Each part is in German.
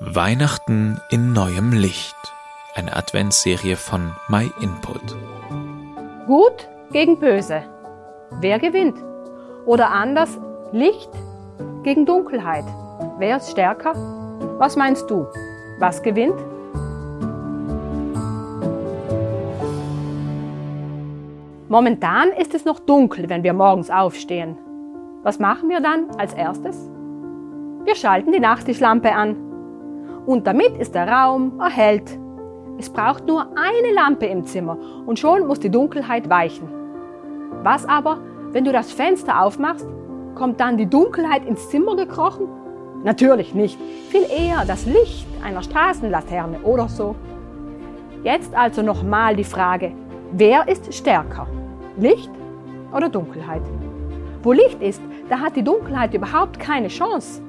Weihnachten in neuem Licht. Eine Adventsserie von My Input. Gut gegen Böse. Wer gewinnt? Oder anders, Licht gegen Dunkelheit. Wer ist stärker? Was meinst du? Was gewinnt? Momentan ist es noch dunkel, wenn wir morgens aufstehen. Was machen wir dann als erstes? Wir schalten die Nachttischlampe an. Und damit ist der Raum erhellt. Es braucht nur eine Lampe im Zimmer und schon muss die Dunkelheit weichen. Was aber, wenn du das Fenster aufmachst, kommt dann die Dunkelheit ins Zimmer gekrochen? Natürlich nicht, viel eher das Licht einer Straßenlaterne oder so. Jetzt also nochmal die Frage, wer ist stärker? Licht oder Dunkelheit? Wo Licht ist, da hat die Dunkelheit überhaupt keine Chance.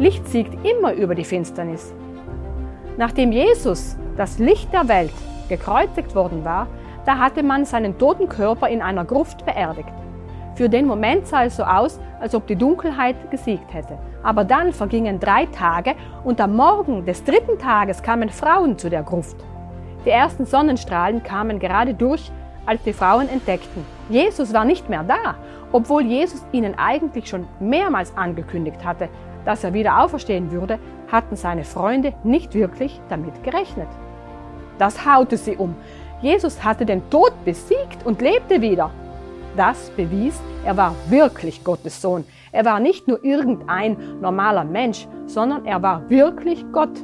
Licht siegt immer über die Finsternis. Nachdem Jesus, das Licht der Welt, gekreuzigt worden war, da hatte man seinen toten Körper in einer Gruft beerdigt. Für den Moment sah es so aus, als ob die Dunkelheit gesiegt hätte. Aber dann vergingen drei Tage und am Morgen des dritten Tages kamen Frauen zu der Gruft. Die ersten Sonnenstrahlen kamen gerade durch, als die Frauen entdeckten, Jesus war nicht mehr da, obwohl Jesus ihnen eigentlich schon mehrmals angekündigt hatte, dass er wieder auferstehen würde, hatten seine Freunde nicht wirklich damit gerechnet. Das haute sie um. Jesus hatte den Tod besiegt und lebte wieder. Das bewies, er war wirklich Gottes Sohn. Er war nicht nur irgendein normaler Mensch, sondern er war wirklich Gott.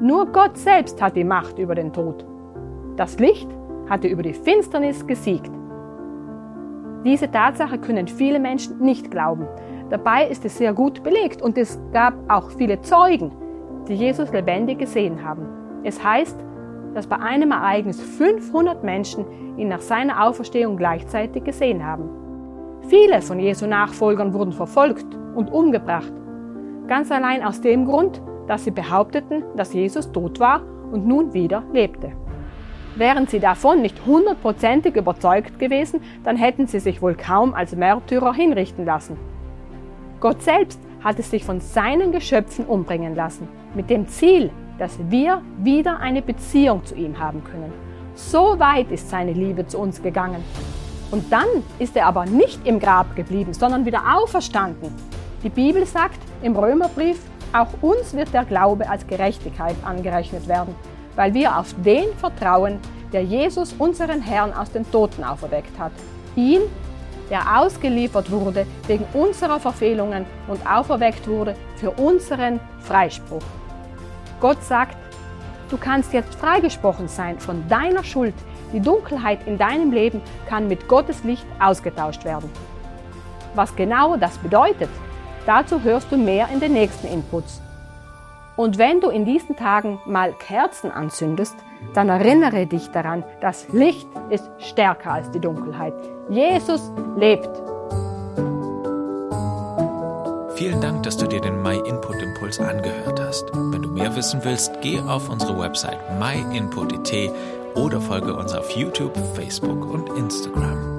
Nur Gott selbst hat die Macht über den Tod. Das Licht hatte über die Finsternis gesiegt. Diese Tatsache können viele Menschen nicht glauben. Dabei ist es sehr gut belegt und es gab auch viele Zeugen, die Jesus lebendig gesehen haben. Es heißt, dass bei einem Ereignis 500 Menschen ihn nach seiner Auferstehung gleichzeitig gesehen haben. Viele von Jesu Nachfolgern wurden verfolgt und umgebracht. Ganz allein aus dem Grund, dass sie behaupteten, dass Jesus tot war und nun wieder lebte. Wären sie davon nicht hundertprozentig überzeugt gewesen, dann hätten sie sich wohl kaum als Märtyrer hinrichten lassen. Gott selbst hat es sich von seinen Geschöpfen umbringen lassen, mit dem Ziel, dass wir wieder eine Beziehung zu ihm haben können. So weit ist seine Liebe zu uns gegangen. Und dann ist er aber nicht im Grab geblieben, sondern wieder auferstanden. Die Bibel sagt im Römerbrief, auch uns wird der Glaube als Gerechtigkeit angerechnet werden weil wir auf den vertrauen, der Jesus, unseren Herrn, aus den Toten auferweckt hat. Ihn, der ausgeliefert wurde wegen unserer Verfehlungen und auferweckt wurde für unseren Freispruch. Gott sagt, du kannst jetzt freigesprochen sein von deiner Schuld. Die Dunkelheit in deinem Leben kann mit Gottes Licht ausgetauscht werden. Was genau das bedeutet, dazu hörst du mehr in den nächsten Inputs. Und wenn du in diesen Tagen mal Kerzen anzündest, dann erinnere dich daran, das Licht ist stärker als die Dunkelheit. Jesus lebt. Vielen Dank, dass du dir den My Input Impuls angehört hast. Wenn du mehr wissen willst, geh auf unsere Website myinput.it oder folge uns auf YouTube, Facebook und Instagram.